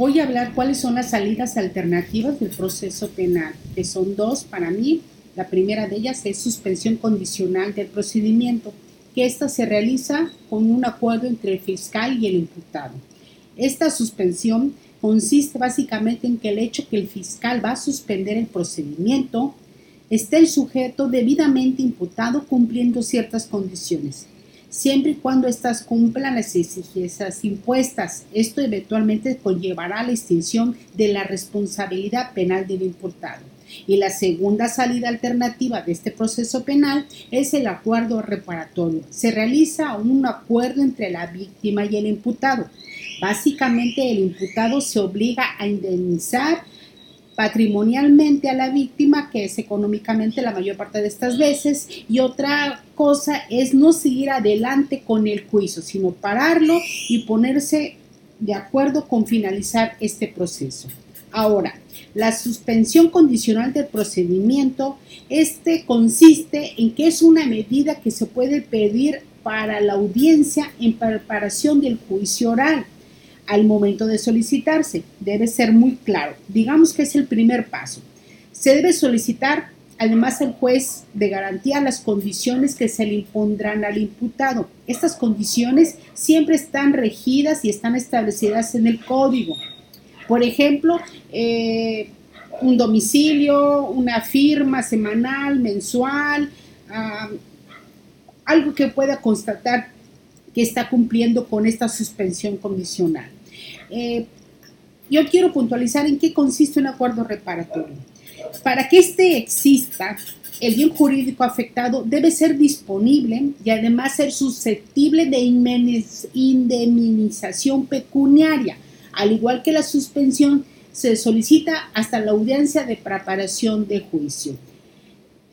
voy a hablar cuáles son las salidas alternativas del proceso penal, que son dos para mí. La primera de ellas es suspensión condicional del procedimiento, que ésta se realiza con un acuerdo entre el fiscal y el imputado. Esta suspensión consiste básicamente en que el hecho que el fiscal va a suspender el procedimiento esté el sujeto debidamente imputado cumpliendo ciertas condiciones siempre y cuando éstas cumplan las exigencias impuestas. Esto eventualmente conllevará la extinción de la responsabilidad penal del imputado. Y la segunda salida alternativa de este proceso penal es el acuerdo reparatorio. Se realiza un acuerdo entre la víctima y el imputado. Básicamente el imputado se obliga a indemnizar patrimonialmente a la víctima, que es económicamente la mayor parte de estas veces, y otra cosa es no seguir adelante con el juicio, sino pararlo y ponerse de acuerdo con finalizar este proceso. Ahora, la suspensión condicional del procedimiento, este consiste en que es una medida que se puede pedir para la audiencia en preparación del juicio oral al momento de solicitarse. Debe ser muy claro. Digamos que es el primer paso. Se debe solicitar además al juez de garantía las condiciones que se le impondrán al imputado. Estas condiciones siempre están regidas y están establecidas en el código. Por ejemplo, eh, un domicilio, una firma semanal, mensual, algo que pueda constatar que está cumpliendo con esta suspensión condicional. Eh, yo quiero puntualizar en qué consiste un acuerdo reparatorio. Para que éste exista, el bien jurídico afectado debe ser disponible y además ser susceptible de indemnización pecuniaria, al igual que la suspensión se solicita hasta la audiencia de preparación de juicio.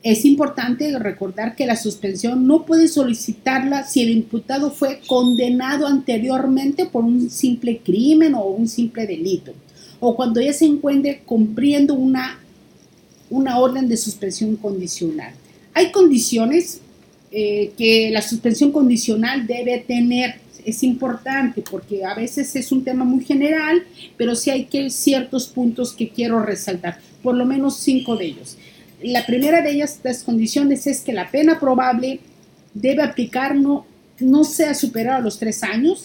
Es importante recordar que la suspensión no puede solicitarla si el imputado fue condenado anteriormente por un simple crimen o un simple delito, o cuando ya se encuentre cumpliendo una, una orden de suspensión condicional. Hay condiciones eh, que la suspensión condicional debe tener. Es importante porque a veces es un tema muy general, pero sí hay que ciertos puntos que quiero resaltar, por lo menos cinco de ellos. La primera de ellas, estas condiciones, es que la pena probable debe aplicar no, no sea superior a los tres años,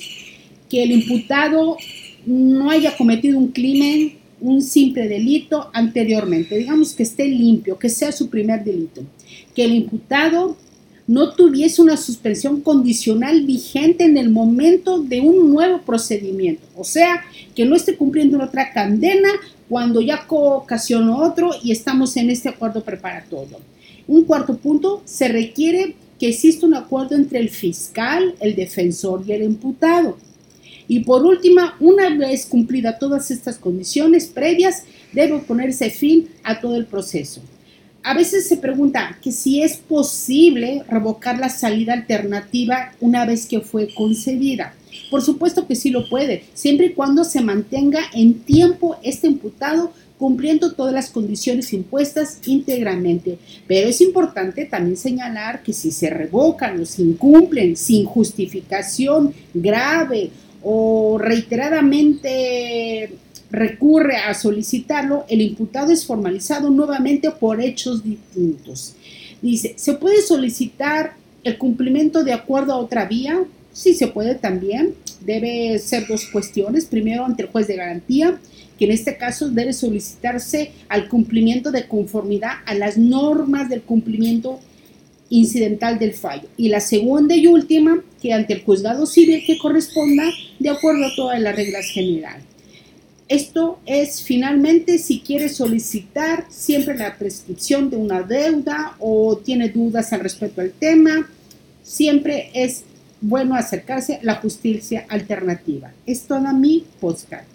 que el imputado no haya cometido un crimen, un simple delito anteriormente, digamos que esté limpio, que sea su primer delito, que el imputado no tuviese una suspensión condicional vigente en el momento de un nuevo procedimiento, o sea, que no esté cumpliendo otra condena cuando ya ocasionó otro y estamos en este acuerdo preparatorio. Un cuarto punto, se requiere que exista un acuerdo entre el fiscal, el defensor y el imputado. Y por última, una vez cumplidas todas estas condiciones previas, debe ponerse fin a todo el proceso. A veces se pregunta que si es posible revocar la salida alternativa una vez que fue concedida. Por supuesto que sí lo puede, siempre y cuando se mantenga en tiempo este imputado cumpliendo todas las condiciones impuestas íntegramente. Pero es importante también señalar que si se revocan o se incumplen sin justificación grave o reiteradamente recurre a solicitarlo, el imputado es formalizado nuevamente por hechos distintos. Dice, ¿se puede solicitar el cumplimiento de acuerdo a otra vía? Sí, se puede también. Debe ser dos cuestiones. Primero, ante el juez de garantía, que en este caso debe solicitarse al cumplimiento de conformidad a las normas del cumplimiento incidental del fallo. Y la segunda y última, que ante el juzgado civil que corresponda de acuerdo a todas las reglas generales. Esto es finalmente si quiere solicitar siempre la prescripción de una deuda o tiene dudas al respecto al tema, siempre es bueno acercarse a la justicia alternativa. Es toda mi podcast.